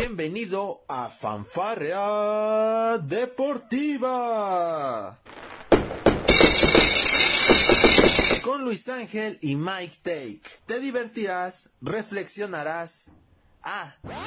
Bienvenido a Fanfarrea Deportiva. Con Luis Ángel y Mike Take. Te divertirás, reflexionarás. Ah. También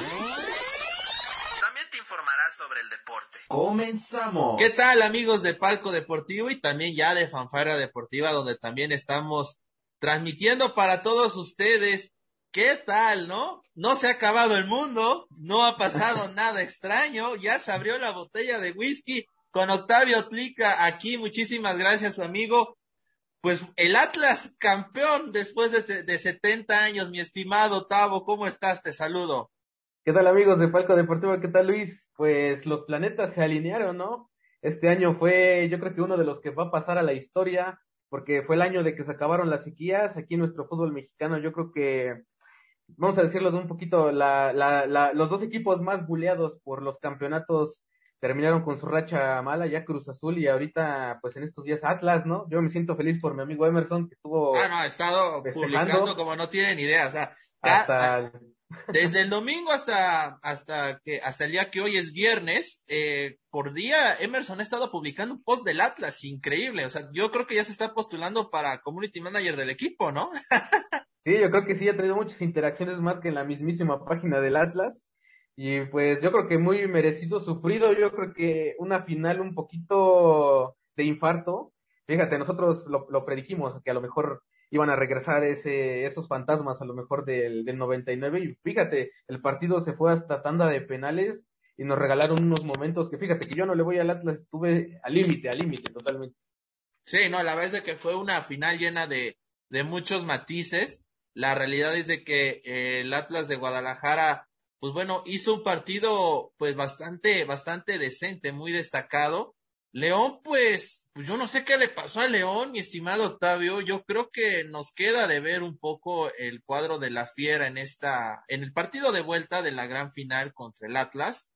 te informarás sobre el deporte. Comenzamos. ¿Qué tal amigos de Palco Deportivo y también ya de Fanfarrea Deportiva donde también estamos transmitiendo para todos ustedes? ¿Qué tal, no? No se ha acabado el mundo, no ha pasado nada extraño, ya se abrió la botella de whisky con Octavio Tlica aquí. Muchísimas gracias, amigo. Pues el Atlas campeón después de, de 70 años, mi estimado Tavo, ¿cómo estás? Te saludo. ¿Qué tal amigos de Palco Deportivo? ¿Qué tal Luis? Pues los planetas se alinearon, ¿no? Este año fue, yo creo que uno de los que va a pasar a la historia, porque fue el año de que se acabaron las sequías aquí en nuestro fútbol mexicano. Yo creo que, vamos a decirlo de un poquito, la, la, la, los dos equipos más buleados por los campeonatos terminaron con su racha mala, ya Cruz Azul y ahorita, pues en estos días Atlas, ¿no? Yo me siento feliz por mi amigo Emerson que estuvo. Ah, no, ha estado publicando como no tienen idea, o sea, hasta... desde el domingo hasta, hasta que, hasta el día que hoy es viernes, eh, por día Emerson ha estado publicando un post del Atlas, increíble, o sea, yo creo que ya se está postulando para community manager del equipo, ¿no? sí, yo creo que sí, ha tenido muchas interacciones más que en la mismísima página del Atlas. Y pues yo creo que muy merecido, sufrido, yo creo que una final un poquito de infarto. Fíjate, nosotros lo, lo predijimos, que a lo mejor iban a regresar ese, esos fantasmas a lo mejor del, del 99 y fíjate, el partido se fue hasta tanda de penales y nos regalaron unos momentos que fíjate que yo no le voy al Atlas, estuve al límite, al límite totalmente. Sí, no, la verdad es que fue una final llena de, de muchos matices. La realidad es de que eh, el Atlas de Guadalajara pues bueno, hizo un partido pues bastante, bastante decente, muy destacado. León, pues, pues yo no sé qué le pasó a León, mi estimado Octavio. Yo creo que nos queda de ver un poco el cuadro de la fiera en esta, en el partido de vuelta de la gran final contra el Atlas.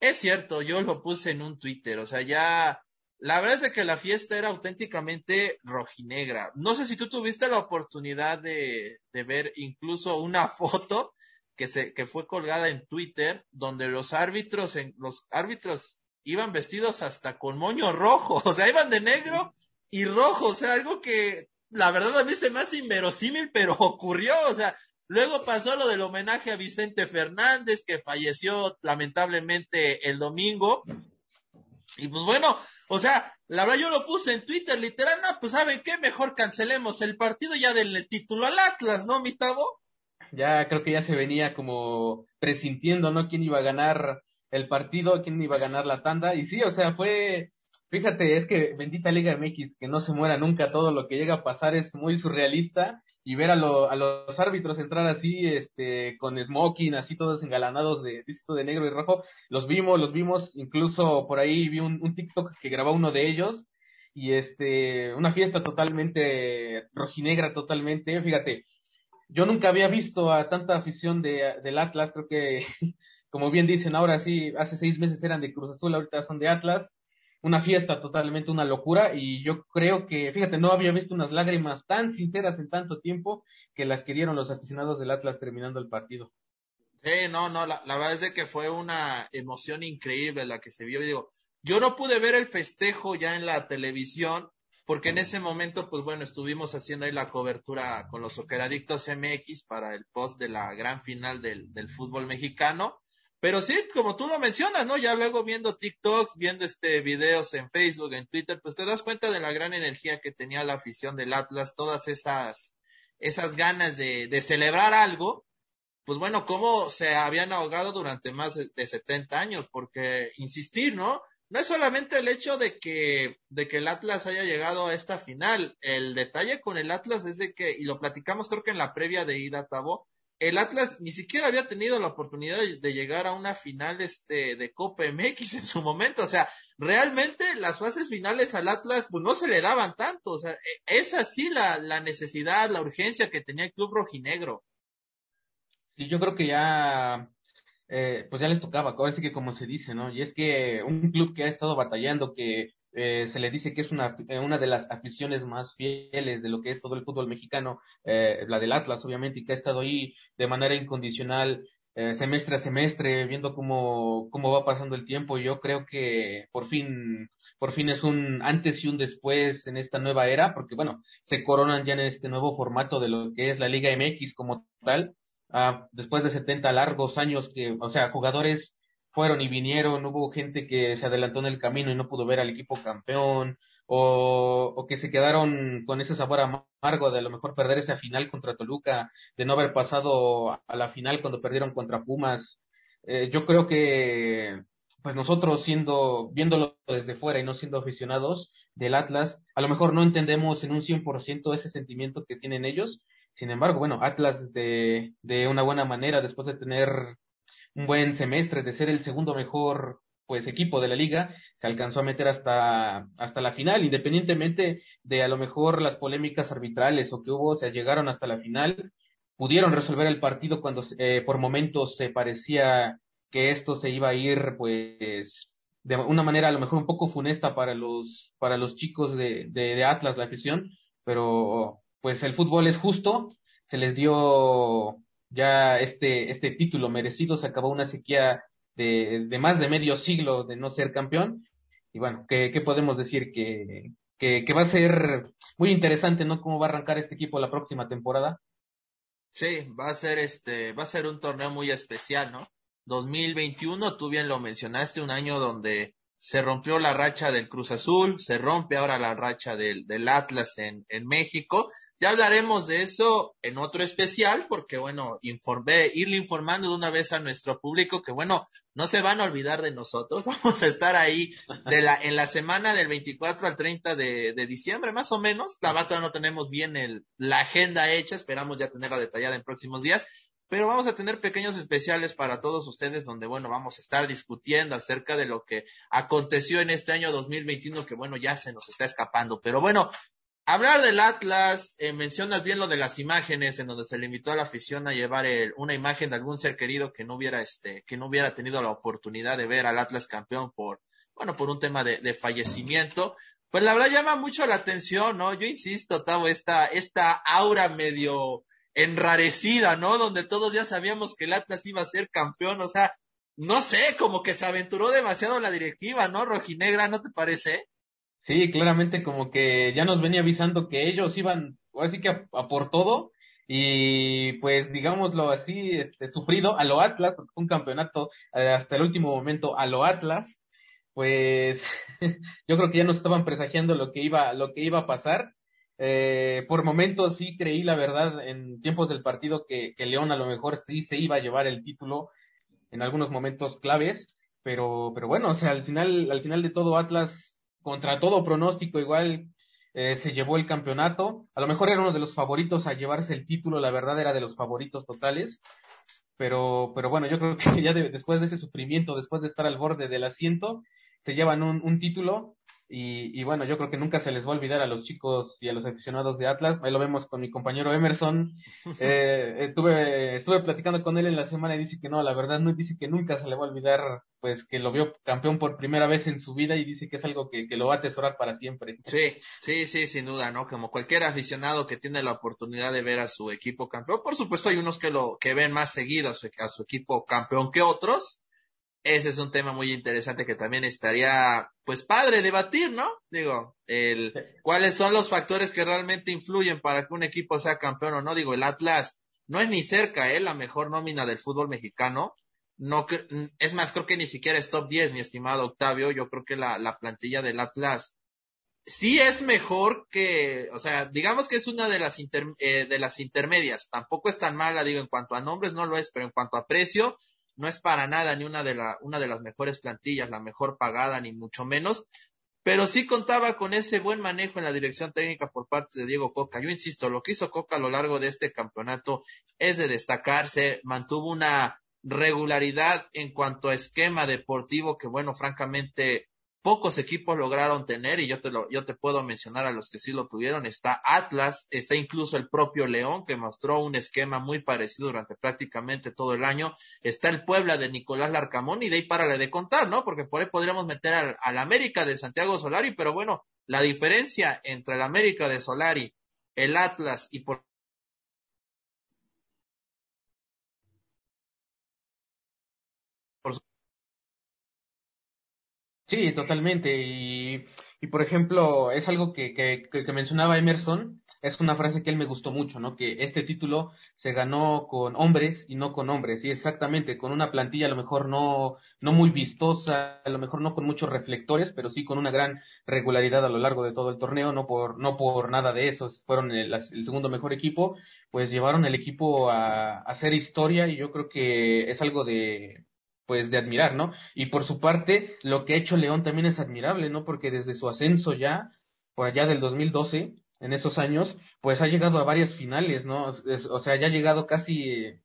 Es cierto, yo lo puse en un Twitter, o sea, ya, la verdad es que la fiesta era auténticamente rojinegra. No sé si tú tuviste la oportunidad de, de ver incluso una foto que se que fue colgada en Twitter donde los árbitros en los árbitros iban vestidos hasta con moño rojo, o sea, iban de negro y rojo, o sea, algo que la verdad a mí se me hace inverosímil, pero ocurrió, o sea, luego pasó lo del homenaje a Vicente Fernández que falleció lamentablemente el domingo. Y pues bueno, o sea, la verdad yo lo puse en Twitter literal, no, pues saben qué, mejor cancelemos el partido ya del título al Atlas, ¿no, mi ya creo que ya se venía como presintiendo, ¿no? ¿Quién iba a ganar el partido? ¿Quién iba a ganar la tanda? Y sí, o sea, fue, fíjate, es que bendita Liga MX, que no se muera nunca, todo lo que llega a pasar es muy surrealista y ver a, lo, a los árbitros entrar así, este, con smoking, así todos engalanados de, de negro y rojo, los vimos, los vimos, incluso por ahí vi un, un TikTok que grabó uno de ellos, y este, una fiesta totalmente rojinegra, totalmente, fíjate, yo nunca había visto a tanta afición de, del Atlas, creo que, como bien dicen, ahora sí, hace seis meses eran de Cruz Azul, ahorita son de Atlas, una fiesta totalmente, una locura, y yo creo que, fíjate, no había visto unas lágrimas tan sinceras en tanto tiempo que las que dieron los aficionados del Atlas terminando el partido. Sí, no, no, la, la verdad es de que fue una emoción increíble la que se vio, y digo, yo no pude ver el festejo ya en la televisión, porque en ese momento, pues bueno, estuvimos haciendo ahí la cobertura con los Soqueradictos MX para el post de la gran final del, del fútbol mexicano. Pero sí, como tú lo mencionas, ¿no? Ya luego viendo TikToks, viendo este videos en Facebook, en Twitter, pues te das cuenta de la gran energía que tenía la afición del Atlas, todas esas, esas ganas de, de celebrar algo. Pues bueno, cómo se habían ahogado durante más de, de 70 años, porque insistir, ¿no? no es solamente el hecho de que, de que el Atlas haya llegado a esta final. El detalle con el Atlas es de que, y lo platicamos creo que en la previa de ida Tabo, el Atlas ni siquiera había tenido la oportunidad de llegar a una final este de Copa MX en su momento. O sea, realmente las fases finales al Atlas pues no se le daban tanto. O sea, es así la, la necesidad, la urgencia que tenía el club rojinegro. Sí, yo creo que ya eh, pues ya les tocaba, ahora que como se dice, ¿no? Y es que un club que ha estado batallando, que eh, se le dice que es una, eh, una de las aficiones más fieles de lo que es todo el fútbol mexicano, eh, la del Atlas, obviamente, y que ha estado ahí de manera incondicional eh, semestre a semestre, viendo cómo, cómo va pasando el tiempo. Yo creo que por fin, por fin es un antes y un después en esta nueva era, porque bueno, se coronan ya en este nuevo formato de lo que es la Liga MX como tal. Ah, después de 70 largos años que, o sea, jugadores fueron y vinieron, hubo gente que se adelantó en el camino y no pudo ver al equipo campeón, o, o que se quedaron con ese sabor amargo de a lo mejor perder esa final contra Toluca, de no haber pasado a la final cuando perdieron contra Pumas. Eh, yo creo que pues nosotros siendo, viéndolo desde fuera y no siendo aficionados del Atlas, a lo mejor no entendemos en un 100% ese sentimiento que tienen ellos. Sin embargo, bueno, Atlas de, de una buena manera, después de tener un buen semestre, de ser el segundo mejor pues equipo de la liga se alcanzó a meter hasta hasta la final independientemente de a lo mejor las polémicas arbitrales o que hubo o sea llegaron hasta la final pudieron resolver el partido cuando eh, por momentos se parecía que esto se iba a ir pues de una manera a lo mejor un poco funesta para los para los chicos de, de, de Atlas la afición pero pues el fútbol es justo se les dio ya este este título merecido se acabó una sequía de, de más de medio siglo de no ser campeón. Y bueno, ¿qué, qué podemos decir? Que, que, va a ser muy interesante, ¿no? Cómo va a arrancar este equipo la próxima temporada. Sí, va a ser este, va a ser un torneo muy especial, ¿no? 2021, tú bien lo mencionaste, un año donde se rompió la racha del Cruz Azul, se rompe ahora la racha del, del Atlas en, en México ya hablaremos de eso en otro especial, porque bueno, informé, irle informando de una vez a nuestro público que bueno, no se van a olvidar de nosotros. Vamos a estar ahí de la, en la semana del 24 al 30 de, de diciembre, más o menos. La bata no tenemos bien el, la agenda hecha, esperamos ya tenerla detallada en próximos días. Pero vamos a tener pequeños especiales para todos ustedes donde, bueno, vamos a estar discutiendo acerca de lo que aconteció en este año 2021 que, bueno, ya se nos está escapando. Pero bueno, Hablar del Atlas, eh, mencionas bien lo de las imágenes, en donde se le invitó a la afición a llevar el, una imagen de algún ser querido que no hubiera, este, que no hubiera tenido la oportunidad de ver al Atlas campeón por, bueno, por un tema de, de fallecimiento. Pues la verdad llama mucho la atención, ¿no? Yo insisto, Tavo, esta, esta aura medio enrarecida, ¿no? Donde todos ya sabíamos que el Atlas iba a ser campeón, o sea, no sé, como que se aventuró demasiado la directiva, ¿no? Rojinegra, ¿no te parece? Sí, claramente como que ya nos venía avisando que ellos iban, así que a, por todo, y pues digámoslo así, este, sufrido a lo Atlas, porque fue un campeonato eh, hasta el último momento a lo Atlas, pues yo creo que ya nos estaban presagiando lo que iba, lo que iba a pasar. Eh, por momentos sí creí la verdad en tiempos del partido que, que León a lo mejor sí se iba a llevar el título en algunos momentos claves, pero, pero bueno, o sea, al final, al final de todo Atlas contra todo pronóstico, igual eh, se llevó el campeonato. A lo mejor era uno de los favoritos a llevarse el título, la verdad era de los favoritos totales. Pero, pero bueno, yo creo que ya después de ese sufrimiento, después de estar al borde del asiento, se llevan un, un título y, y, bueno, yo creo que nunca se les va a olvidar a los chicos y a los aficionados de Atlas. Ahí lo vemos con mi compañero Emerson. Eh, estuve, estuve platicando con él en la semana y dice que no, la verdad no dice que nunca se le va a olvidar, pues que lo vio campeón por primera vez en su vida y dice que es algo que, que lo va a atesorar para siempre. Sí, sí, sí, sin duda, ¿no? Como cualquier aficionado que tiene la oportunidad de ver a su equipo campeón, por supuesto hay unos que lo que ven más seguido a su, a su equipo campeón que otros ese es un tema muy interesante que también estaría, pues padre debatir, ¿no? Digo, el, cuáles son los factores que realmente influyen para que un equipo sea campeón o no. Digo, el Atlas no es ni cerca, ¿eh? La mejor nómina del fútbol mexicano. No, es más, creo que ni siquiera es top 10, mi estimado Octavio. Yo creo que la, la plantilla del Atlas sí es mejor que, o sea, digamos que es una de las, inter, eh, de las intermedias. Tampoco es tan mala, digo, en cuanto a nombres no lo es, pero en cuanto a precio, no es para nada ni una de, la, una de las mejores plantillas, la mejor pagada, ni mucho menos, pero sí contaba con ese buen manejo en la dirección técnica por parte de Diego Coca. Yo insisto, lo que hizo Coca a lo largo de este campeonato es de destacarse, mantuvo una regularidad en cuanto a esquema deportivo que, bueno, francamente pocos equipos lograron tener y yo te lo, yo te puedo mencionar a los que sí lo tuvieron. Está Atlas, está incluso el propio León que mostró un esquema muy parecido durante prácticamente todo el año. Está el Puebla de Nicolás Larcamón y de ahí para de contar, ¿no? Porque por ahí podríamos meter al, al América de Santiago Solari, pero bueno, la diferencia entre el América de Solari, el Atlas y por Sí, totalmente. Y, y por ejemplo, es algo que, que, que mencionaba Emerson, es una frase que él me gustó mucho, ¿no? Que este título se ganó con hombres y no con hombres, y exactamente, con una plantilla a lo mejor no, no muy vistosa, a lo mejor no con muchos reflectores, pero sí con una gran regularidad a lo largo de todo el torneo, no por, no por nada de eso, fueron el, segundo mejor equipo, pues llevaron el equipo a, a hacer historia y yo creo que es algo de, pues de admirar, ¿no? Y por su parte, lo que ha hecho León también es admirable, ¿no? Porque desde su ascenso ya, por allá del 2012, en esos años, pues ha llegado a varias finales, ¿no? o sea, ya ha llegado casi eh,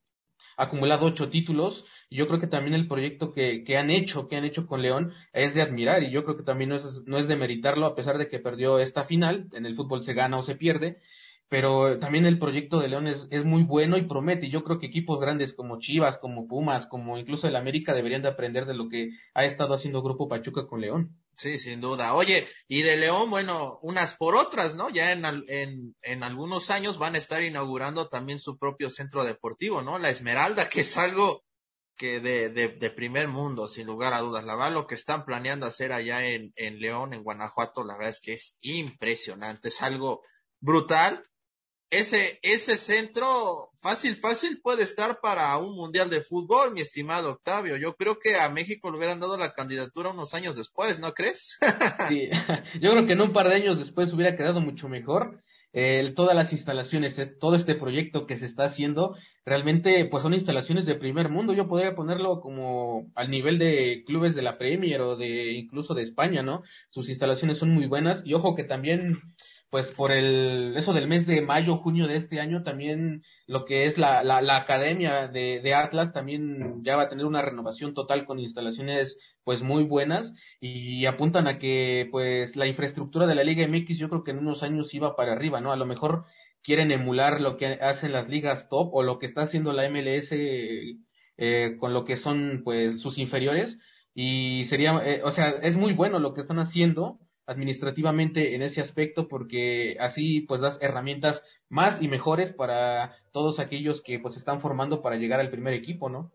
acumulado ocho títulos. Y yo creo que también el proyecto que, que han hecho, que han hecho con León, es de admirar. Y yo creo que también no es, no es de meritarlo, a pesar de que perdió esta final. En el fútbol se gana o se pierde pero también el proyecto de León es, es, muy bueno y promete. Y yo creo que equipos grandes como Chivas, como Pumas, como incluso el América deberían de aprender de lo que ha estado haciendo Grupo Pachuca con León. Sí, sin duda. Oye, y de León, bueno, unas por otras, ¿no? Ya en, en, en algunos años van a estar inaugurando también su propio centro deportivo, ¿no? La Esmeralda, que es algo que de, de, de primer mundo, sin lugar a dudas. La verdad, lo que están planeando hacer allá en, en León, en Guanajuato, la verdad es que es impresionante, es algo brutal ese, ese centro fácil, fácil puede estar para un mundial de fútbol, mi estimado Octavio. Yo creo que a México le hubieran dado la candidatura unos años después, ¿no crees? sí, yo creo que en un par de años después hubiera quedado mucho mejor. Eh, todas las instalaciones, eh, todo este proyecto que se está haciendo, realmente pues son instalaciones de primer mundo. Yo podría ponerlo como al nivel de clubes de la Premier o de incluso de España, ¿no? Sus instalaciones son muy buenas y ojo que también pues por el eso del mes de mayo, junio de este año, también lo que es la, la, la academia de, de, Atlas también ya va a tener una renovación total con instalaciones pues muy buenas y apuntan a que pues la infraestructura de la Liga MX yo creo que en unos años iba para arriba, ¿no? A lo mejor quieren emular lo que hacen las ligas top o lo que está haciendo la MLS eh, con lo que son pues sus inferiores y sería, eh, o sea, es muy bueno lo que están haciendo administrativamente en ese aspecto porque así pues das herramientas más y mejores para todos aquellos que pues están formando para llegar al primer equipo, ¿no?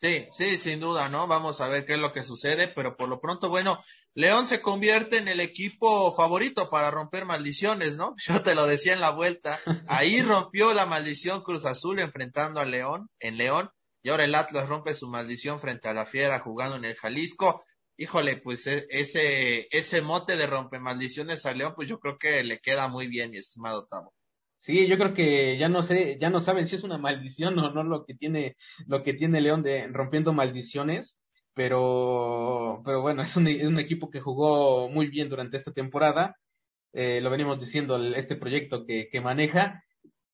Sí, sí, sin duda, ¿no? Vamos a ver qué es lo que sucede, pero por lo pronto, bueno, León se convierte en el equipo favorito para romper maldiciones, ¿no? Yo te lo decía en la vuelta, ahí rompió la maldición Cruz Azul enfrentando a León, en León, y ahora el Atlas rompe su maldición frente a la Fiera jugando en el Jalisco híjole, pues e, ese, ese mote de rompe maldiciones a León, pues yo creo que le queda muy bien, mi estimado Tavo. Sí, yo creo que ya no sé, ya no saben si es una maldición o no lo que tiene, lo que tiene León de rompiendo maldiciones, pero, pero bueno, es un, equipo que jugó muy bien durante esta temporada, eh, lo venimos diciendo, este proyecto que, que maneja.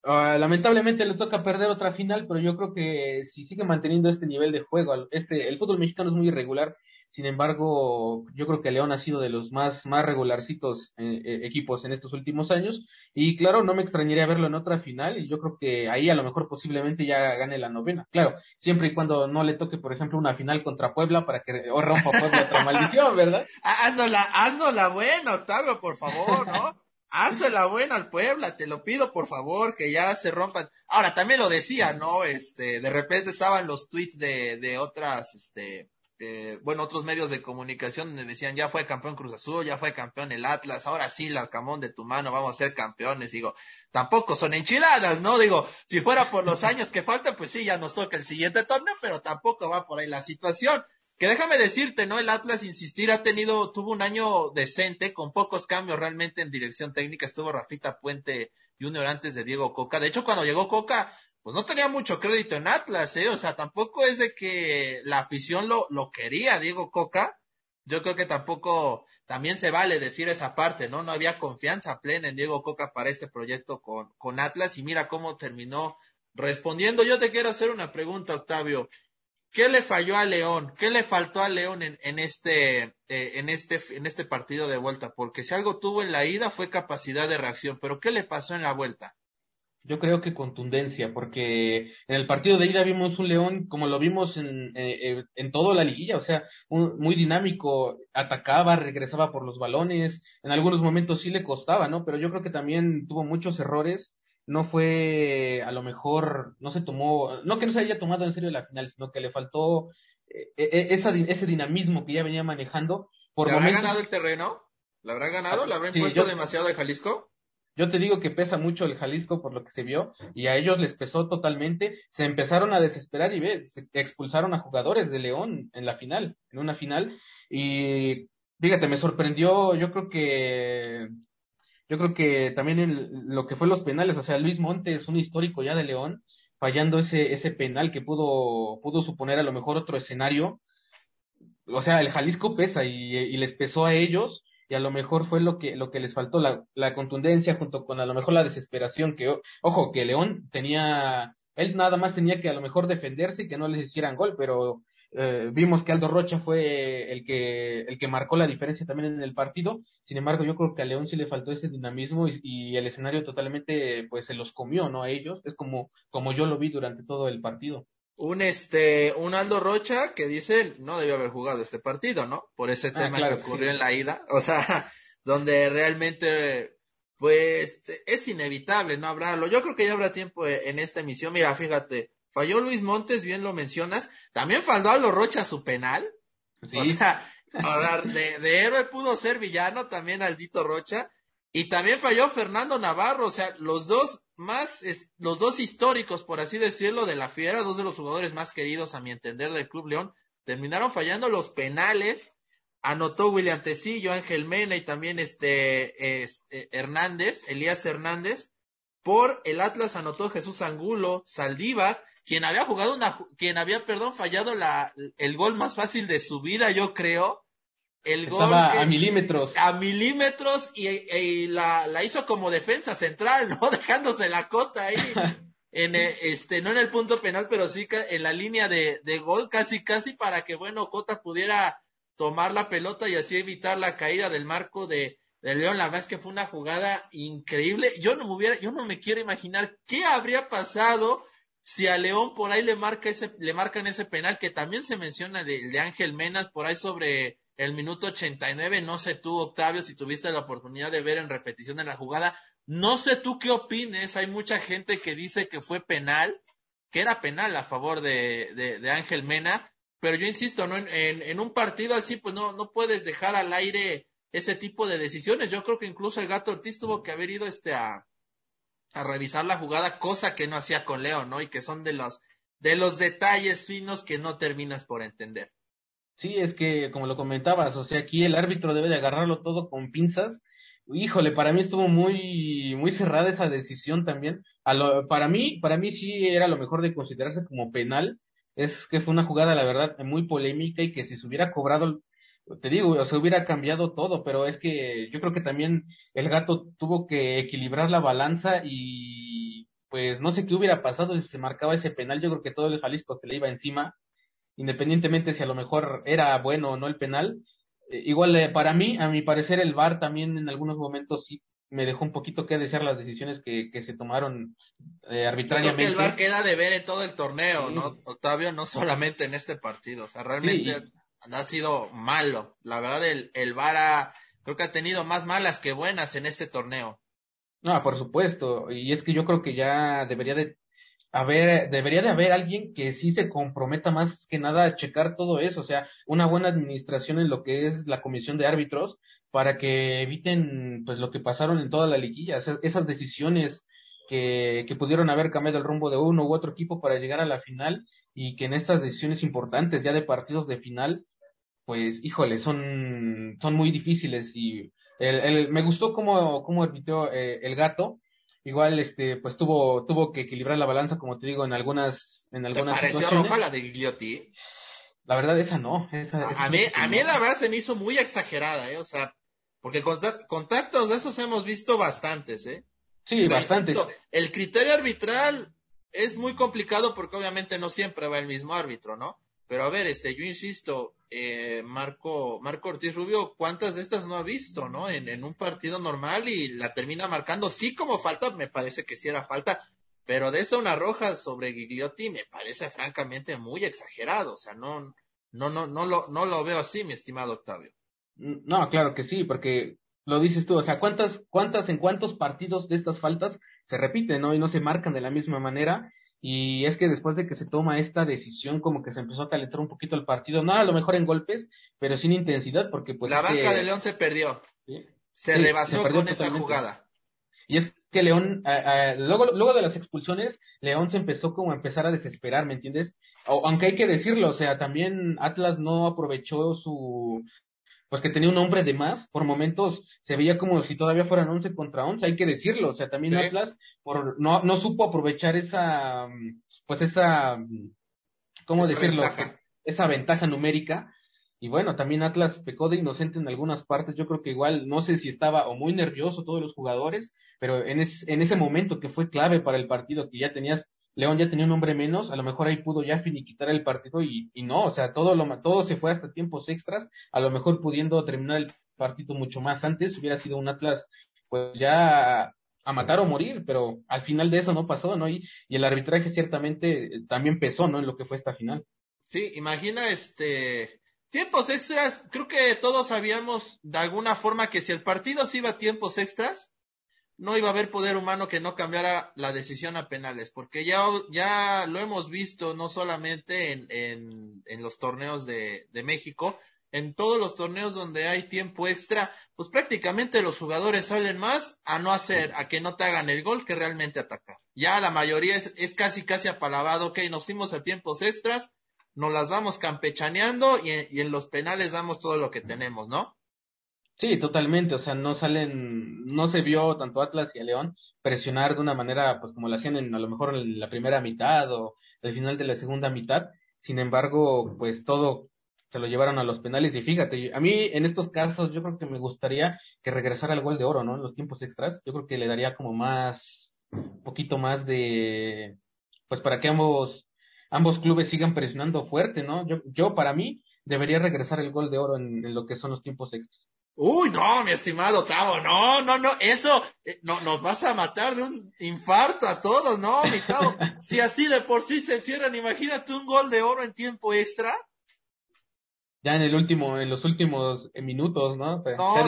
Uh, lamentablemente le toca perder otra final, pero yo creo que si sigue manteniendo este nivel de juego, este, el fútbol mexicano es muy irregular sin embargo, yo creo que León ha sido de los más, más regularcitos eh, eh, equipos en estos últimos años. Y claro, no me extrañaría verlo en otra final. Y yo creo que ahí a lo mejor posiblemente ya gane la novena. Claro, siempre y cuando no le toque, por ejemplo, una final contra Puebla para que o rompa Puebla otra maldición, ¿verdad? Haznosla, haznosla buena, Octavio, por favor, ¿no? la buena al Puebla, te lo pido por favor, que ya se rompan. Ahora, también lo decía, ¿no? Este, de repente estaban los tweets de, de otras, este, eh, bueno, otros medios de comunicación me decían, ya fue campeón Cruz Azul, ya fue campeón el Atlas, ahora sí, el Arcamón de tu mano, vamos a ser campeones. Digo, tampoco son enchiladas, ¿no? Digo, si fuera por los años que faltan, pues sí, ya nos toca el siguiente torneo, pero tampoco va por ahí la situación. Que déjame decirte, ¿no? El Atlas, insistir, ha tenido, tuvo un año decente, con pocos cambios realmente en dirección técnica. Estuvo Rafita Puente Junior antes de Diego Coca. De hecho, cuando llegó Coca, pues no tenía mucho crédito en Atlas, ¿eh? O sea, tampoco es de que la afición lo, lo quería, Diego Coca. Yo creo que tampoco, también se vale decir esa parte, ¿no? No había confianza plena en Diego Coca para este proyecto con, con Atlas y mira cómo terminó respondiendo. Yo te quiero hacer una pregunta, Octavio. ¿Qué le falló a León? ¿Qué le faltó a León en, en este, eh, en este, en este partido de vuelta? Porque si algo tuvo en la ida fue capacidad de reacción, pero ¿qué le pasó en la vuelta? Yo creo que contundencia, porque en el partido de ida vimos un León como lo vimos en, eh, eh, en toda la liguilla, o sea, muy dinámico, atacaba, regresaba por los balones, en algunos momentos sí le costaba, ¿no? Pero yo creo que también tuvo muchos errores, no fue, a lo mejor, no se tomó, no que no se haya tomado en serio la final, sino que le faltó eh, esa, ese dinamismo que ya venía manejando por ¿Le habrá ganado el terreno? ¿Le habrá ganado? ¿Le habrá impuesto demasiado el Jalisco? Yo te digo que pesa mucho el Jalisco por lo que se vio y a ellos les pesó totalmente. Se empezaron a desesperar y ve, se expulsaron a jugadores de León en la final, en una final. Y fíjate, me sorprendió, yo creo que yo creo que también en lo que fue los penales, o sea, Luis Montes, un histórico ya de León, fallando ese, ese penal que pudo, pudo suponer a lo mejor otro escenario. O sea, el Jalisco pesa y, y les pesó a ellos y a lo mejor fue lo que, lo que les faltó, la, la contundencia junto con a lo mejor la desesperación que, ojo, que León tenía, él nada más tenía que a lo mejor defenderse y que no les hicieran gol, pero eh, vimos que Aldo Rocha fue el que, el que marcó la diferencia también en el partido. Sin embargo, yo creo que a León sí le faltó ese dinamismo y, y, el escenario totalmente, pues se los comió, ¿no? A ellos. Es como, como yo lo vi durante todo el partido. Un este, un Aldo Rocha que dice no debió haber jugado este partido, ¿no? Por ese ah, tema que ocurrió en la ida. O sea, donde realmente, pues, es inevitable no habrá Yo creo que ya habrá tiempo en esta emisión. Mira, fíjate, Falló Luis Montes, bien lo mencionas. También falló Aldo Rocha su penal. O sea, de, de, héroe pudo ser villano también Aldito Rocha. Y también falló Fernando Navarro. O sea, los dos más, los dos históricos, por así decirlo, de la Fiera, dos de los jugadores más queridos, a mi entender, del Club León, terminaron fallando los penales. Anotó William Tecillo, Ángel Mena y también este, este Hernández, Elías Hernández. Por el Atlas anotó Jesús Angulo, Saldívar quien había jugado una, quien había, perdón, fallado la, el gol más fácil de su vida, yo creo. El gol. a milímetros. A milímetros y, la, la, hizo como defensa central, ¿no? Dejándose la cota ahí. en eh, este, no en el punto penal, pero sí en la línea de, de gol, casi, casi para que, bueno, Cota pudiera tomar la pelota y así evitar la caída del marco de, de León. La verdad es que fue una jugada increíble. Yo no me hubiera, yo no me quiero imaginar qué habría pasado si a León por ahí le marca ese, le marcan ese penal que también se menciona de, de Ángel Menas por ahí sobre el minuto 89, no sé tú, Octavio, si tuviste la oportunidad de ver en repetición de la jugada, no sé tú qué opines, hay mucha gente que dice que fue penal, que era penal a favor de, de, Ángel Mena, pero yo insisto, ¿no? En, en, un partido así, pues no, no puedes dejar al aire ese tipo de decisiones. Yo creo que incluso el gato Ortiz tuvo que haber ido este a, a revisar la jugada, cosa que no hacía con Leo, ¿no? Y que son de los, de los detalles finos que no terminas por entender. Sí, es que, como lo comentabas, o sea, aquí el árbitro debe de agarrarlo todo con pinzas. Híjole, para mí estuvo muy, muy cerrada esa decisión también. A lo, para mí, para mí sí era lo mejor de considerarse como penal. Es que fue una jugada, la verdad, muy polémica y que si se hubiera cobrado te digo, o se hubiera cambiado todo, pero es que yo creo que también el gato tuvo que equilibrar la balanza y pues no sé qué hubiera pasado si se marcaba ese penal, yo creo que todo el Jalisco se le iba encima, independientemente si a lo mejor era bueno o no el penal. Eh, igual eh, para mí, a mi parecer, el VAR también en algunos momentos sí me dejó un poquito que desear las decisiones que, que se tomaron eh, arbitrariamente. el VAR queda de ver en todo el torneo, ¿no? Octavio, no solamente en este partido, o sea, realmente ha sido malo. La verdad, el, el Vara creo que ha tenido más malas que buenas en este torneo. No, por supuesto. Y es que yo creo que ya debería de haber, debería de haber alguien que sí se comprometa más que nada a checar todo eso. O sea, una buena administración en lo que es la comisión de árbitros para que eviten pues lo que pasaron en toda la liguilla. esas decisiones que, que pudieron haber cambiado el rumbo de uno u otro equipo para llegar a la final y que en estas decisiones importantes ya de partidos de final pues híjole, son, son muy difíciles y el, el, me gustó cómo, cómo arbitró eh, el gato. Igual, este, pues tuvo, tuvo que equilibrar la balanza, como te digo, en algunas, en algunas ¿Te pareció roja la de Guillotti? La verdad, esa no. Esa, a, mí, a mí la verdad se me hizo muy exagerada, ¿eh? O sea, porque contactos de esos hemos visto bastantes, ¿eh? Sí, bastantes. el criterio arbitral es muy complicado porque obviamente no siempre va el mismo árbitro, ¿no? Pero a ver, este, yo insisto, eh, Marco, Marco Ortiz Rubio, ¿cuántas de estas no ha visto, no? En, en un partido normal y la termina marcando, sí como falta, me parece que sí era falta, pero de eso una roja sobre Gigliotti me parece francamente muy exagerado, o sea, no, no, no, no lo, no lo veo así, mi estimado Octavio. No, claro que sí, porque lo dices tú, o sea, ¿cuántas, cuántas, en cuántos partidos de estas faltas se repiten, no? Y no se marcan de la misma manera Y es que después de que se toma esta decisión, como que se empezó a calentar un poquito el partido, no a lo mejor en golpes, pero sin intensidad, porque pues... La banca de León se perdió. Se rebasó con esa jugada. Y es que León, luego, luego de las expulsiones, León se empezó como a empezar a desesperar, ¿me entiendes? aunque hay que decirlo, o sea, también Atlas no aprovechó su, pues que tenía un hombre de más, por momentos se veía como si todavía fueran 11 contra 11, hay que decirlo, o sea, también Atlas por, no, no supo aprovechar esa, pues esa, ¿cómo decirlo? Esa ventaja numérica. Y bueno, también Atlas pecó de inocente en algunas partes. Yo creo que igual, no sé si estaba o muy nervioso todos los jugadores, pero en, en ese momento que fue clave para el partido, que ya tenías León ya tenía un hombre menos, a lo mejor ahí pudo ya finiquitar el partido y, y no, o sea, todo, lo, todo se fue hasta tiempos extras, a lo mejor pudiendo terminar el partido mucho más antes, hubiera sido un Atlas pues ya a matar o morir, pero al final de eso no pasó, ¿no? Y, y el arbitraje ciertamente eh, también pesó, ¿no? En lo que fue esta final. Sí, imagina este tiempos extras, creo que todos sabíamos de alguna forma que si el partido se iba a tiempos extras, no iba a haber poder humano que no cambiara la decisión a penales, porque ya, ya lo hemos visto no solamente en, en, en los torneos de, de, México, en todos los torneos donde hay tiempo extra, pues prácticamente los jugadores salen más a no hacer, a que no te hagan el gol que realmente atacar. Ya la mayoría es, es casi casi apalabrado, ok, nos fuimos a tiempos extras, nos las vamos campechaneando y y en los penales damos todo lo que tenemos, ¿no? Sí, totalmente, o sea, no salen, no se vio tanto Atlas y a León presionar de una manera, pues como lo hacían en, a lo mejor en la primera mitad o el final de la segunda mitad, sin embargo, pues todo se lo llevaron a los penales y fíjate, a mí en estos casos yo creo que me gustaría que regresara el gol de oro, ¿no? En los tiempos extras, yo creo que le daría como más, un poquito más de, pues para que ambos, ambos clubes sigan presionando fuerte, ¿no? Yo, yo para mí debería regresar el gol de oro en lo que son los tiempos extras. Uy, no, mi estimado Tavo, no, no, no, eso eh, no, nos vas a matar de un infarto a todos, no, mi Tavo. si así de por sí se cierran, imagínate un gol de oro en tiempo extra. Ya en el último, en los últimos eh, minutos, ¿no? no,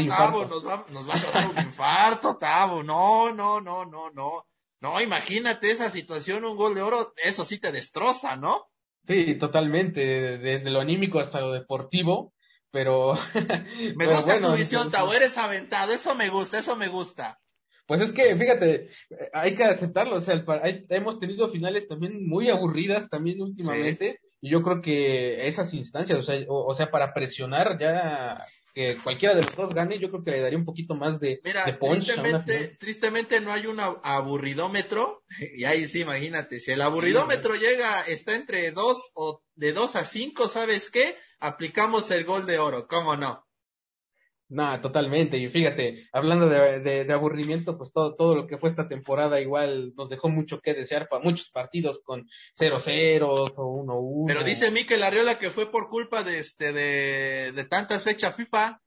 Tavo, nos, va, nos vas a dar un infarto, Tavo, no, no, no, no, no. No, imagínate esa situación, un gol de oro, eso sí te destroza, ¿no? Sí, totalmente, desde lo anímico hasta lo deportivo pero... me gusta tu visión, Tavo, eres aventado, eso me gusta, eso me gusta. Pues es que, fíjate, hay que aceptarlo, o sea, hemos tenido finales también muy aburridas también últimamente, y yo creo que esas instancias, o sea, o, sea, para presionar ya que cualquiera de los dos gane, yo creo que le daría un poquito más de, Mira, tristemente, tristemente no hay un aburridómetro, y ahí sí, imagínate, si el aburridómetro llega, está entre dos o de dos a cinco, ¿sabes qué? Aplicamos el gol de oro, ¿cómo no? No, totalmente. Y fíjate, hablando de, de, aburrimiento, pues todo, todo lo que fue esta temporada igual nos dejó mucho que desear para muchos partidos con 0-0 o 1-1. Pero dice Mikel Arriola que fue por culpa de, este, de, de tantas fechas FIFA.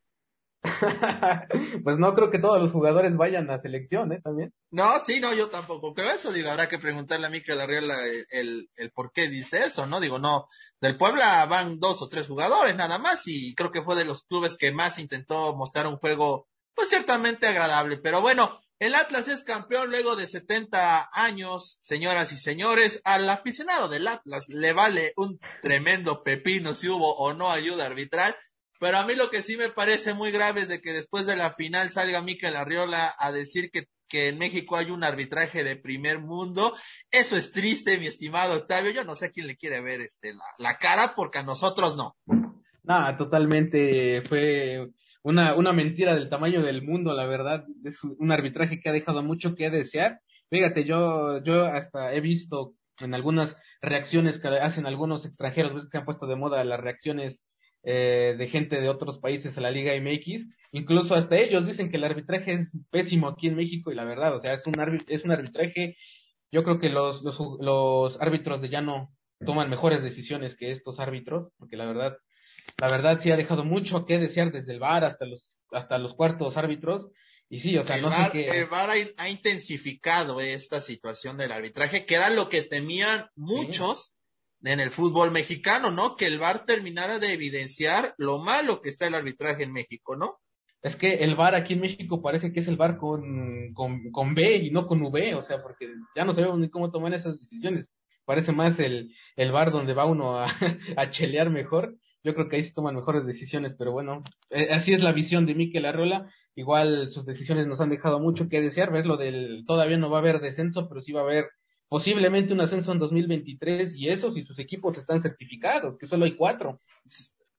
pues no creo que todos los jugadores vayan a selección, ¿eh? También. No, sí, no, yo tampoco creo eso. Digo, habrá que preguntarle a Mikel Arriola el, el, por qué dice eso, ¿no? Digo, no, del Puebla van dos o tres jugadores nada más y creo que fue de los clubes que más intentó mostrar un juego, pues ciertamente agradable. Pero bueno, el Atlas es campeón luego de 70 años, señoras y señores. Al aficionado del Atlas le vale un tremendo pepino si hubo o no ayuda arbitral. Pero a mí lo que sí me parece muy grave es de que después de la final salga Mikel Arriola a decir que, que en México hay un arbitraje de primer mundo. Eso es triste, mi estimado Octavio. Yo no sé a quién le quiere ver este, la, la cara porque a nosotros no. Nada, totalmente fue una, una mentira del tamaño del mundo, la verdad. Es un arbitraje que ha dejado mucho que desear. Fíjate, yo, yo hasta he visto en algunas reacciones que hacen algunos extranjeros, ves que se han puesto de moda las reacciones eh, de gente de otros países a la Liga MX. Incluso hasta ellos dicen que el arbitraje es pésimo aquí en México y la verdad, o sea, es un, es un arbitraje. Yo creo que los, los, los árbitros de llano toman mejores decisiones que estos árbitros, porque la verdad, la verdad sí ha dejado mucho que desear desde el VAR hasta los, hasta los cuartos árbitros. Y sí, o sea, no sé qué. El VAR ha, intensificado esta situación del arbitraje, que era lo que temían muchos en el fútbol mexicano, ¿no? Que el VAR terminara de evidenciar lo malo que está el arbitraje en México, ¿no? Es que el VAR aquí en México parece que es el VAR con, con, con B y no con V, o sea, porque ya no sabemos ni cómo tomar esas decisiones. parece más el, el bar donde va uno a, a chelear mejor. Yo creo que ahí se toman mejores decisiones, pero bueno, eh, así es la visión de Mikel Arrola. Igual sus decisiones nos han dejado mucho que desear. Ver lo del, todavía no va a haber descenso, pero sí va a haber posiblemente un ascenso en 2023 y eso si sus equipos están certificados, que solo hay cuatro.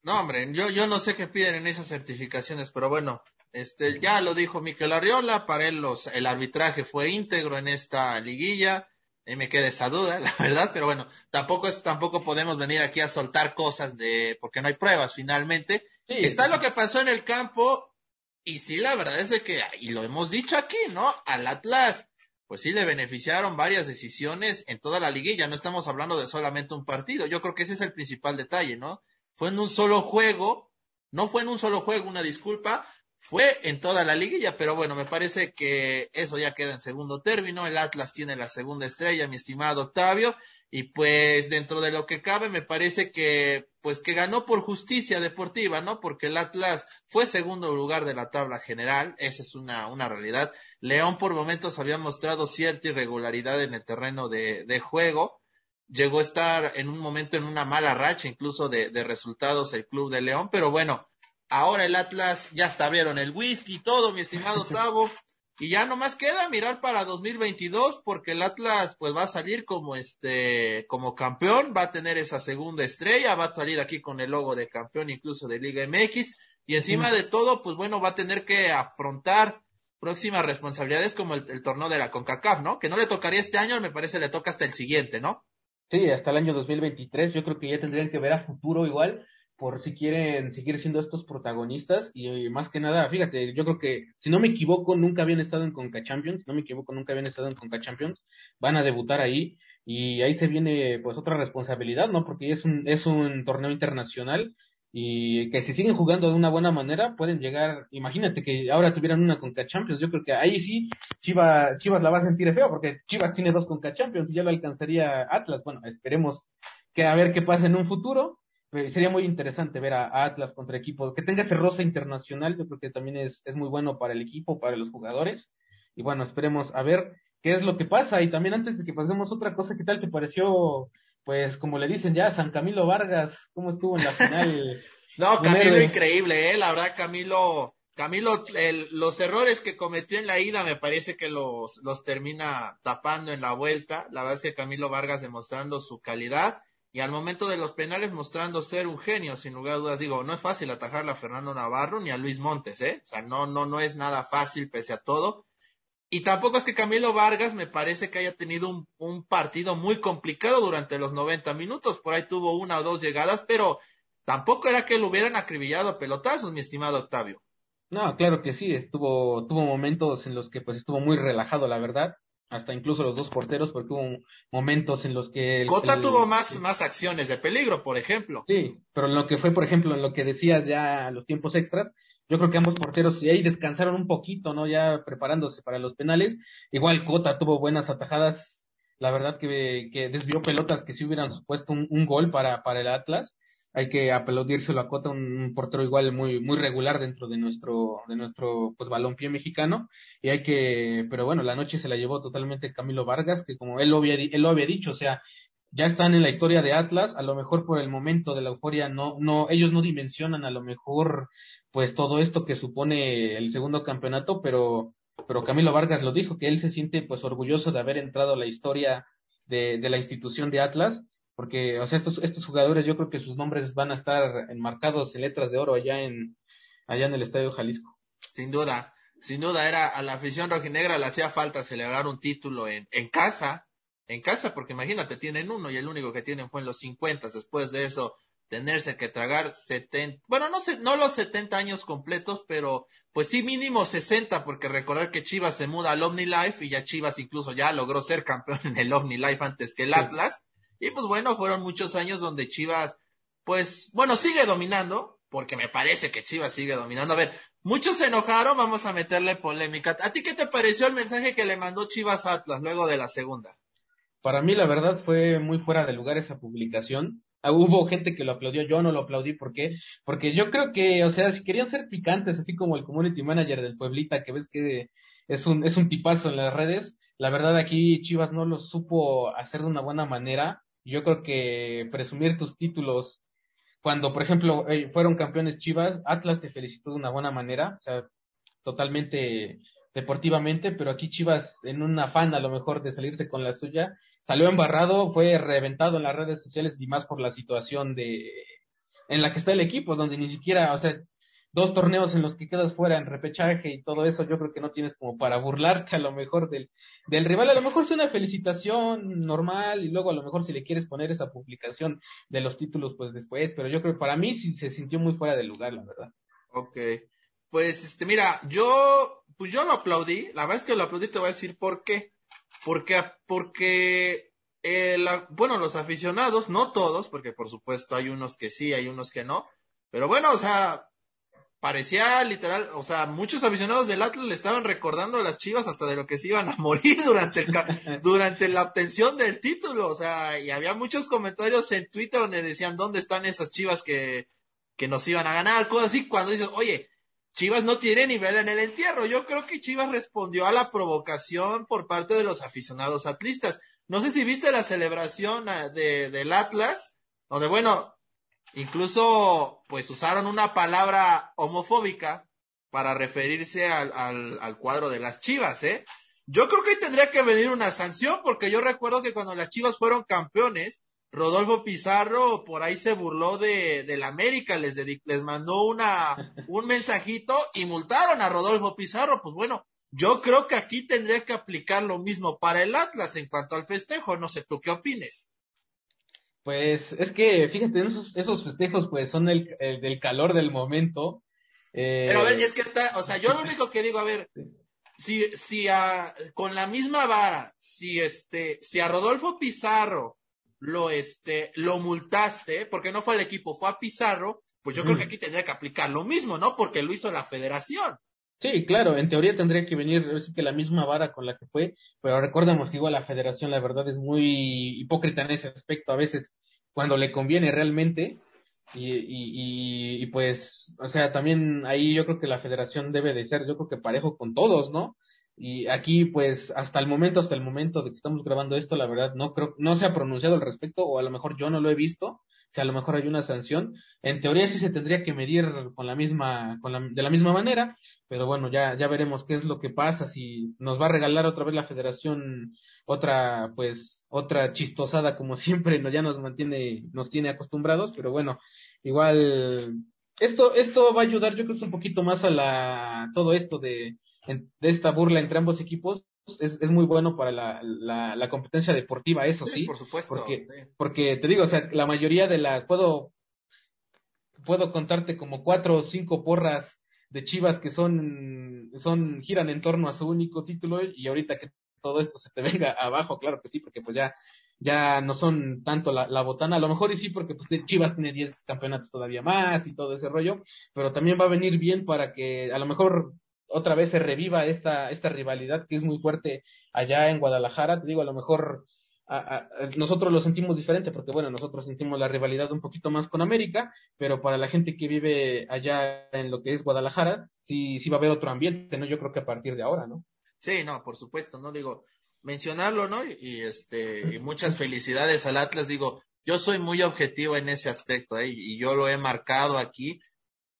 No, hombre, yo, yo no sé qué piden en esas certificaciones, pero bueno, este, ya lo dijo Miquel Arriola, para él los, el arbitraje fue íntegro en esta liguilla, y me queda esa duda, la verdad, pero bueno, tampoco es, tampoco podemos venir aquí a soltar cosas de, porque no hay pruebas finalmente. Está lo que pasó en el campo, y sí, la verdad es de que, y lo hemos dicho aquí, ¿no? Al Atlas, pues sí le beneficiaron varias decisiones en toda la liguilla, no estamos hablando de solamente un partido, yo creo que ese es el principal detalle, ¿no? Fue en un solo juego, no fue en un solo juego, una disculpa, fue en toda la liguilla, pero bueno, me parece que eso ya queda en segundo término. El Atlas tiene la segunda estrella, mi estimado Octavio, y pues dentro de lo que cabe me parece que pues que ganó por justicia deportiva, ¿no? Porque el Atlas fue segundo lugar de la tabla general, esa es una, una realidad. León por momentos había mostrado cierta irregularidad en el terreno de, de juego, llegó a estar en un momento en una mala racha incluso de, de resultados el club de León, pero bueno, Ahora el Atlas ya está vieron el whisky y todo, mi estimado Tavo. Y ya nomás queda mirar para 2022 porque el Atlas pues va a salir como este como campeón, va a tener esa segunda estrella, va a salir aquí con el logo de campeón incluso de Liga MX y encima de todo pues bueno va a tener que afrontar próximas responsabilidades como el, torneo de la CONCACAF, ¿no? Que no le tocaría este año, me parece le toca hasta el siguiente, ¿no? Sí, hasta el año 2023, yo creo que ya tendrían que ver a futuro igual por si quieren seguir siendo estos protagonistas y más que nada, fíjate, yo creo que si no me equivoco nunca habían estado en Conca Champions, si no me equivoco nunca habían estado en Conca Champions, van a debutar ahí y ahí se viene pues otra responsabilidad, ¿no? Porque es un es un torneo internacional y que si siguen jugando de una buena manera pueden llegar, imagínate que ahora tuvieran una Conca Champions, yo creo que ahí sí Chivas Chivas la va a sentir feo porque Chivas tiene dos Conca Champions y ya lo alcanzaría Atlas, bueno, esperemos que a ver qué pasa en un futuro eh, sería muy interesante ver a, Atlas contra equipos, que tenga ese rosa internacional, yo creo que también es, es muy bueno para el equipo, para los jugadores. Y bueno, esperemos a ver qué es lo que pasa. Y también antes de que pasemos otra cosa, ¿qué tal te pareció, pues como le dicen ya, San Camilo Vargas, cómo estuvo en la final? no, Camilo increíble, ¿eh? La verdad, Camilo, Camilo, los errores que cometió en la ida me parece que los, los termina tapando en la vuelta. La verdad es que Camilo Vargas demostrando su calidad y al momento de los penales mostrando ser un genio, sin lugar a dudas. Digo, no es fácil atajarle a Fernando Navarro ni a Luis Montes, ¿eh? O sea, no, no, no es nada fácil pese a todo. Y tampoco es que Camilo Vargas me parece que haya tenido un, un partido muy complicado durante los 90 minutos. Por ahí tuvo una o dos llegadas, pero tampoco era que lo hubieran acribillado pelotazos, mi estimado Octavio. No, claro que sí, estuvo, tuvo momentos en los que pues estuvo muy relajado, la verdad hasta incluso los dos porteros, porque hubo momentos en los que... El, Cota tuvo más, más acciones de peligro, por ejemplo. Sí, pero en lo que fue, por ejemplo, en lo que decías ya los tiempos extras, yo creo que ambos porteros y ahí descansaron un poquito, ¿no? Ya preparándose para los penales. Igual Cota tuvo buenas atajadas, la verdad que, que desvió pelotas que sí hubieran supuesto un, un gol para, para el Atlas hay que aplaudírselo a Cota, un, portero igual muy, muy regular dentro de nuestro, de nuestro pues balompié mexicano, y hay que, pero bueno, la noche se la llevó totalmente Camilo Vargas, que como él lo había, él lo había dicho, o sea, ya están en la historia de Atlas, a lo mejor por el momento de la euforia no, no, ellos no dimensionan a lo mejor pues todo esto que supone el segundo campeonato, pero, pero Camilo Vargas lo dijo, que él se siente pues orgulloso de haber entrado a la historia de, de la institución de Atlas, porque, o sea, estos, estos jugadores yo creo que sus nombres van a estar enmarcados en letras de oro allá en, allá en el Estadio Jalisco. Sin duda, sin duda era a la afición rojinegra le hacía falta celebrar un título en, en casa, en casa, porque imagínate, tienen uno y el único que tienen fue en los 50, después de eso tenerse que tragar 70, bueno, no sé, no los 70 años completos, pero pues sí mínimo 60, porque recordar que Chivas se muda al OmniLife y ya Chivas incluso ya logró ser campeón en el OmniLife antes que el Atlas. Y pues bueno, fueron muchos años donde Chivas, pues bueno, sigue dominando, porque me parece que Chivas sigue dominando. A ver, muchos se enojaron, vamos a meterle polémica. ¿A ti qué te pareció el mensaje que le mandó Chivas Atlas luego de la segunda? Para mí, la verdad, fue muy fuera de lugar esa publicación. Ah, hubo gente que lo aplaudió, yo no lo aplaudí, ¿por qué? Porque yo creo que, o sea, si querían ser picantes, así como el community manager del Pueblita, que ves que es un, es un tipazo en las redes. La verdad aquí Chivas no lo supo hacer de una buena manera. Yo creo que presumir tus títulos cuando, por ejemplo, eh, fueron campeones Chivas, Atlas te felicitó de una buena manera, o sea, totalmente deportivamente, pero aquí Chivas en un afán a lo mejor de salirse con la suya, salió embarrado, fue reventado en las redes sociales y más por la situación de en la que está el equipo, donde ni siquiera, o sea, dos torneos en los que quedas fuera en repechaje y todo eso, yo creo que no tienes como para burlarte a lo mejor del, del rival. A lo mejor es una felicitación normal y luego a lo mejor si le quieres poner esa publicación de los títulos, pues después, pero yo creo que para mí sí se sintió muy fuera de lugar, la verdad. Ok. Pues, este, mira, yo, pues yo lo aplaudí. La verdad es que lo aplaudí, te voy a decir por qué. Porque, porque, eh, bueno, los aficionados, no todos, porque por supuesto hay unos que sí, hay unos que no. Pero bueno, o sea, parecía literal, o sea, muchos aficionados del Atlas le estaban recordando a las Chivas hasta de lo que se iban a morir durante el durante la obtención del título, o sea, y había muchos comentarios en Twitter donde decían dónde están esas Chivas que que nos iban a ganar, cosas así, cuando dices, "Oye, Chivas no tiene nivel en el entierro." Yo creo que Chivas respondió a la provocación por parte de los aficionados atlistas. No sé si viste la celebración ah, de, del Atlas, donde bueno, Incluso, pues usaron una palabra homofóbica para referirse al, al, al, cuadro de las Chivas, ¿eh? Yo creo que tendría que venir una sanción, porque yo recuerdo que cuando las Chivas fueron campeones, Rodolfo Pizarro por ahí se burló de, del América, les, les mandó una, un mensajito y multaron a Rodolfo Pizarro. Pues bueno, yo creo que aquí tendría que aplicar lo mismo para el Atlas en cuanto al festejo. No sé, ¿tú qué opines? Pues es que, fíjate, esos, esos festejos pues son el, el del calor del momento. Eh... Pero a ver, es que está, o sea, yo lo único que digo, a ver, si, si a, con la misma vara, si este, si a Rodolfo Pizarro lo este, lo multaste, porque no fue al equipo, fue a Pizarro, pues yo creo que aquí tendría que aplicar lo mismo, ¿no? Porque lo hizo la federación. Sí, claro, en teoría tendría que venir sí que la misma vara con la que fue, pero recordemos que igual la federación la verdad es muy hipócrita en ese aspecto a veces cuando le conviene realmente y, y, y, pues, o sea, también ahí yo creo que la federación debe de ser, yo creo que parejo con todos, ¿no? Y aquí, pues, hasta el momento, hasta el momento de que estamos grabando esto, la verdad, no creo, no se ha pronunciado al respecto, o a lo mejor yo no lo he visto, que a lo mejor hay una sanción. En teoría sí se tendría que medir con la misma, con la, de la misma manera, pero bueno, ya, ya veremos qué es lo que pasa, si nos va a regalar otra vez la federación otra, pues, otra chistosada como siempre, no, ya nos mantiene, nos tiene acostumbrados, pero bueno, igual, esto, esto va a ayudar, yo creo que un poquito más a la, todo esto de, de esta burla entre ambos equipos, es, es muy bueno para la, la, la competencia deportiva, eso sí. por supuesto. Porque, porque te digo, o sea, la mayoría de las, puedo, puedo contarte como cuatro o cinco porras de Chivas que son, son, giran en torno a su único título y ahorita que todo esto se te venga abajo, claro que sí, porque pues ya, ya no son tanto la, la botana, a lo mejor y sí, porque pues Chivas tiene 10 campeonatos todavía más y todo ese rollo, pero también va a venir bien para que a lo mejor otra vez se reviva esta, esta rivalidad que es muy fuerte allá en Guadalajara. Te digo, a lo mejor a, nosotros lo sentimos diferente porque, bueno, nosotros sentimos la rivalidad un poquito más con América, pero para la gente que vive allá en lo que es Guadalajara, sí, sí va a haber otro ambiente, ¿no? Yo creo que a partir de ahora, ¿no? Sí, no, por supuesto, ¿no? Digo, mencionarlo, ¿no? Y, este, y muchas felicidades al Atlas, digo, yo soy muy objetivo en ese aspecto, ¿eh? y yo lo he marcado aquí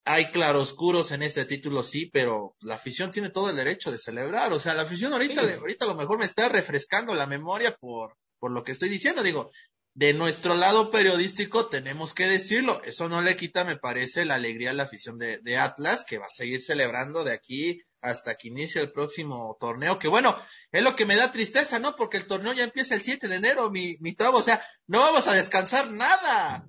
hay claroscuros en este título, sí, pero la afición tiene todo el derecho de celebrar. O sea, la afición ahorita, sí. ahorita a lo mejor me está refrescando la memoria por, por lo que estoy diciendo. Digo, de nuestro lado periodístico tenemos que decirlo. Eso no le quita, me parece, la alegría a la afición de, de Atlas, que va a seguir celebrando de aquí hasta que inicie el próximo torneo, que bueno, es lo que me da tristeza, ¿no? Porque el torneo ya empieza el 7 de enero, mi, mi tabo, o sea, no vamos a descansar nada.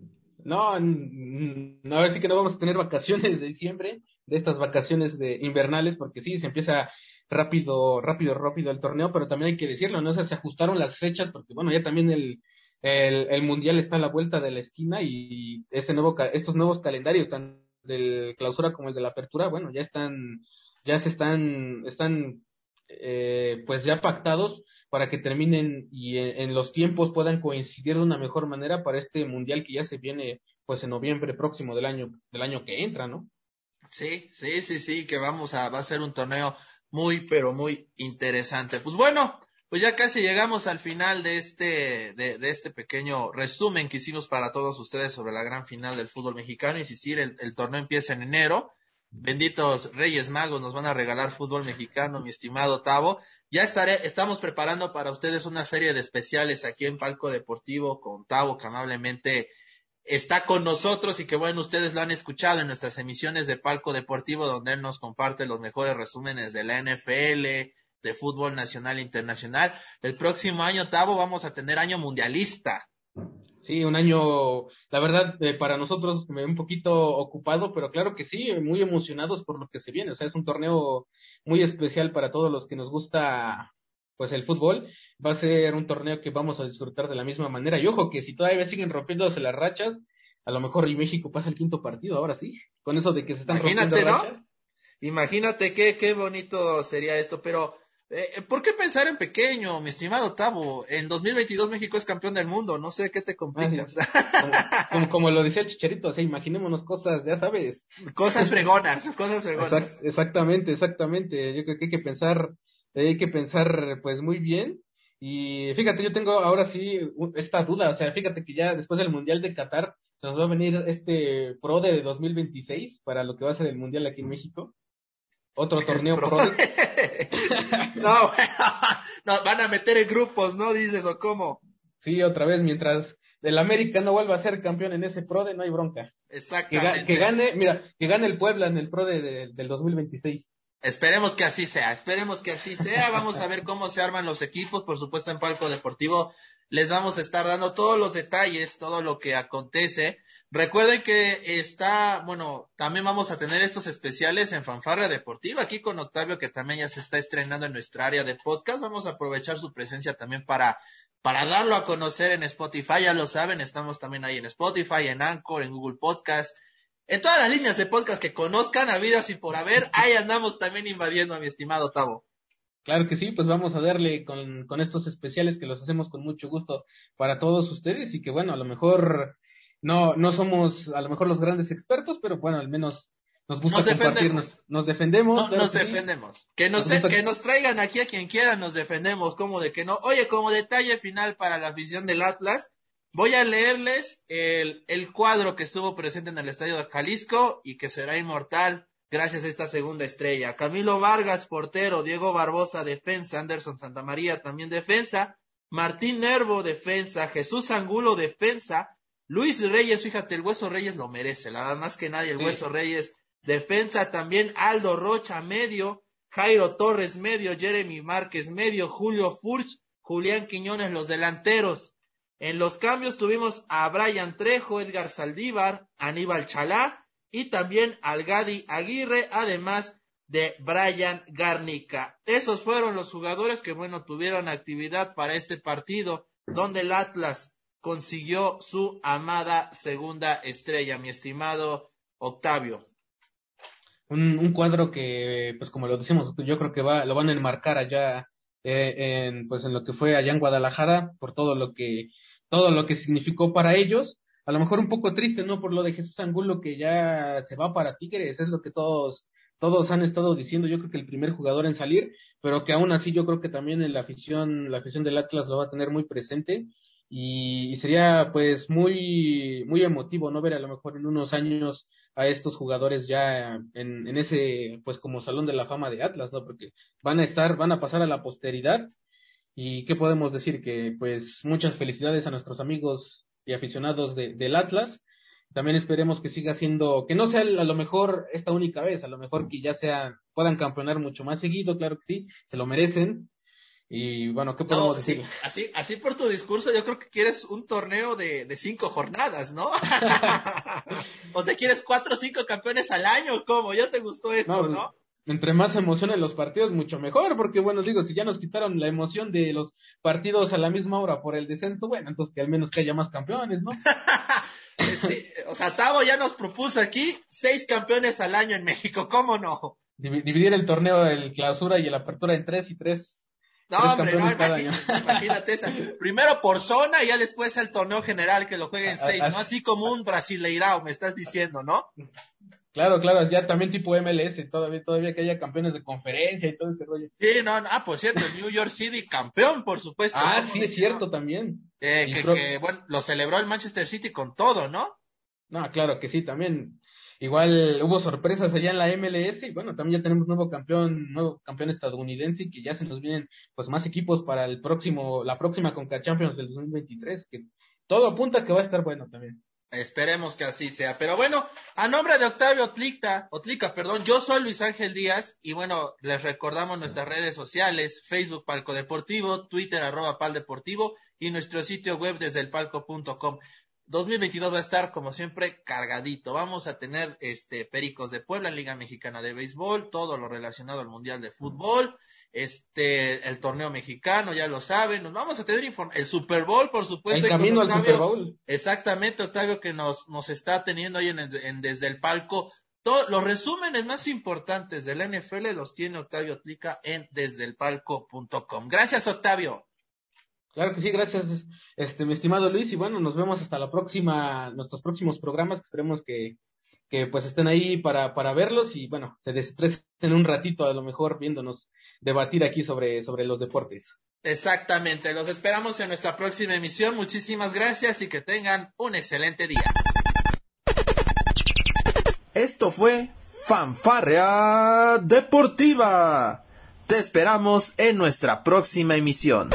No, no, ahora sí que no vamos a tener vacaciones de diciembre, de estas vacaciones de invernales, porque sí, se empieza rápido, rápido, rápido el torneo, pero también hay que decirlo, ¿no? O sea, se ajustaron las fechas, porque bueno, ya también el, el, el mundial está a la vuelta de la esquina y este nuevo, estos nuevos calendarios, tanto del clausura como el de la apertura, bueno, ya están, ya se están, están, eh, pues ya pactados para que terminen y en, los tiempos puedan coincidir de una mejor manera para este mundial que ya se viene pues en noviembre próximo del año del año que entra, ¿no? Sí, sí, sí, sí, que vamos a va a ser un torneo muy, pero muy interesante. Pues bueno, pues ya casi llegamos al final de este, de, de, este pequeño resumen que hicimos para todos ustedes sobre la gran final del fútbol mexicano. Insistir, el, el torneo empieza en enero. Benditos Reyes Magos nos van a regalar fútbol mexicano, mi estimado Tavo. Ya estaré, estamos preparando para ustedes una serie de especiales aquí en Palco Deportivo con Tavo, que amablemente está con nosotros y que bueno, ustedes lo han escuchado en nuestras emisiones de Palco Deportivo, donde él nos comparte los mejores resúmenes de la NFL, de fútbol nacional e internacional. El próximo año, Tavo, vamos a tener año mundialista. Sí, un año, la verdad, eh, para nosotros un poquito ocupado, pero claro que sí, muy emocionados por lo que se viene. O sea, es un torneo muy especial para todos los que nos gusta pues el fútbol. Va a ser un torneo que vamos a disfrutar de la misma manera. Y ojo que si todavía siguen rompiéndose las rachas, a lo mejor y México pasa el quinto partido, ahora sí, con eso de que se están Imagínate, ¿no? Imagínate qué, qué bonito sería esto, pero eh, ¿Por qué pensar en pequeño, mi estimado Tavo? En 2022 México es campeón del mundo, no sé qué te complicas. como, como, lo decía el Chicharito, o sea, imaginémonos cosas, ya sabes. Cosas fregonas, cosas fregonas. exactamente, exactamente. Yo creo que hay que pensar, hay que pensar pues muy bien. Y fíjate, yo tengo ahora sí esta duda, o sea, fíjate que ya después del Mundial de Qatar se nos va a venir este Pro de 2026 para lo que va a ser el Mundial aquí en México. Otro torneo Pro. no, nos van a meter en grupos, ¿no? Dices, ¿o cómo? Sí, otra vez, mientras el América no vuelva a ser campeón en ese PRODE, no hay bronca. Exactamente. Que, gane, mira, que gane el Puebla en el PRODE de, del 2026. Esperemos que así sea, esperemos que así sea. Vamos a ver cómo se arman los equipos. Por supuesto, en Palco Deportivo les vamos a estar dando todos los detalles, todo lo que acontece. Recuerden que está, bueno, también vamos a tener estos especiales en Fanfarra Deportiva, aquí con Octavio, que también ya se está estrenando en nuestra área de podcast. Vamos a aprovechar su presencia también para, para darlo a conocer en Spotify, ya lo saben, estamos también ahí en Spotify, en Anchor, en Google Podcast, en todas las líneas de podcast que conozcan, habidas y por haber, ahí andamos también invadiendo a mi estimado Tavo. Claro que sí, pues vamos a darle con, con estos especiales que los hacemos con mucho gusto para todos ustedes y que bueno, a lo mejor no, no somos a lo mejor los grandes expertos, pero bueno, al menos nos gusta nos compartirnos. Nos defendemos. nos defendemos. Que nos, que nos traigan aquí a quien quiera, nos defendemos. Como de que no. Oye, como detalle final para la afición del Atlas, voy a leerles el, el cuadro que estuvo presente en el estadio de Jalisco y que será inmortal gracias a esta segunda estrella. Camilo Vargas, portero, Diego Barbosa, defensa, Anderson Santamaría, también defensa, Martín Nervo, defensa, Jesús Angulo, defensa, Luis Reyes, fíjate, el Hueso Reyes lo merece, la verdad más que nadie, el Hueso Reyes, defensa también, Aldo Rocha, medio, Jairo Torres, medio, Jeremy Márquez, medio, Julio Furch, Julián Quiñones, los delanteros. En los cambios tuvimos a Brian Trejo, Edgar Saldívar, Aníbal Chalá y también al Gadi Aguirre, además de Brian Garnica. Esos fueron los jugadores que, bueno, tuvieron actividad para este partido, donde el Atlas consiguió su amada segunda estrella, mi estimado Octavio. Un, cuadro que, pues como lo decimos, yo creo que va, lo van a enmarcar allá eh, en, pues en lo que fue allá en Guadalajara, por todo lo que, todo lo que significó para ellos. A lo mejor un poco triste, ¿no? Por lo de Jesús Angulo que ya se va para Tigres, es lo que todos, todos han estado diciendo, yo creo que el primer jugador en salir, pero que aún así yo creo que también la afición, la afición del Atlas lo va a tener muy presente y, sería pues muy muy emotivo no ver a lo mejor en unos años a estos jugadores ya en, en ese pues como salón de la fama de Atlas no porque van a estar van a pasar a la posteridad. Y qué podemos decir que pues muchas felicidades a nuestros amigos y aficionados de, del Atlas. También esperemos que siga siendo que no sea a lo mejor esta única vez a lo mejor que ya sea puedan campeonar mucho más seguido claro que sí se lo merecen y bueno, ¿qué podemos decir? así, así por tu discurso, yo creo que quieres un torneo de, de cinco jornadas, ¿no? o sea, quieres cuatro o cinco campeones al año, ¿cómo? ¿Ya te gustó esto, no? Entre más emoción en los partidos, mucho mejor, porque bueno, digo, si ya nos quitaron la emoción de los partidos a la misma hora por el descenso, bueno, entonces que al menos que haya más campeones, ¿no? o sea, Tavo ya nos propuso aquí seis campeones al año en México, ¿cómo no? Dividir el torneo, el clausura y el apertura en tres y tres no, hombre, no, imagínate, esa. Primero por zona y ya después el torneo general que lo jueguen seis, ¿no? Así como un brasileirao, me estás diciendo, ¿no? Claro, claro, ya también tipo MLS, todavía, todavía que haya campeones de conferencia y todo ese rollo. Sí, no, no, ah, por cierto, New York City campeón, por supuesto. Ah, sí, es cierto también. Eh, que, que, bueno, lo celebró el Manchester City con todo, ¿no? No, claro que sí, también. Igual hubo sorpresas allá en la MLS y bueno, también ya tenemos nuevo campeón, nuevo campeón estadounidense y que ya se nos vienen pues más equipos para el próximo, la próxima Conca Champions del 2023, que todo apunta que va a estar bueno también. Esperemos que así sea. Pero bueno, a nombre de Octavio Otlica, Otlica, perdón, yo soy Luis Ángel Díaz y bueno, les recordamos nuestras redes sociales, Facebook Palco Deportivo, Twitter arroba Pal Deportivo y nuestro sitio web desde el palco.com. 2022 va a estar como siempre cargadito. Vamos a tener este Pericos de Puebla, Liga Mexicana de Béisbol, todo lo relacionado al Mundial de Fútbol este, el torneo mexicano, ya lo saben, nos vamos a tener el Super Bowl, por supuesto. El camino al Super Bowl. Exactamente, Octavio, que nos, nos está teniendo ahí en, desde el palco. Todos los resúmenes más importantes del NFL los tiene Octavio Tlica en desdeelpalco.com. Gracias, Octavio. Claro que sí, gracias, este, mi estimado Luis, y bueno, nos vemos hasta la próxima, nuestros próximos programas, que esperemos que, que pues estén ahí para, para verlos y bueno, se desestresen un ratito a lo mejor viéndonos debatir aquí sobre, sobre los deportes. Exactamente, los esperamos en nuestra próxima emisión. Muchísimas gracias y que tengan un excelente día. Esto fue Fanfarrea Deportiva. Te esperamos en nuestra próxima emisión.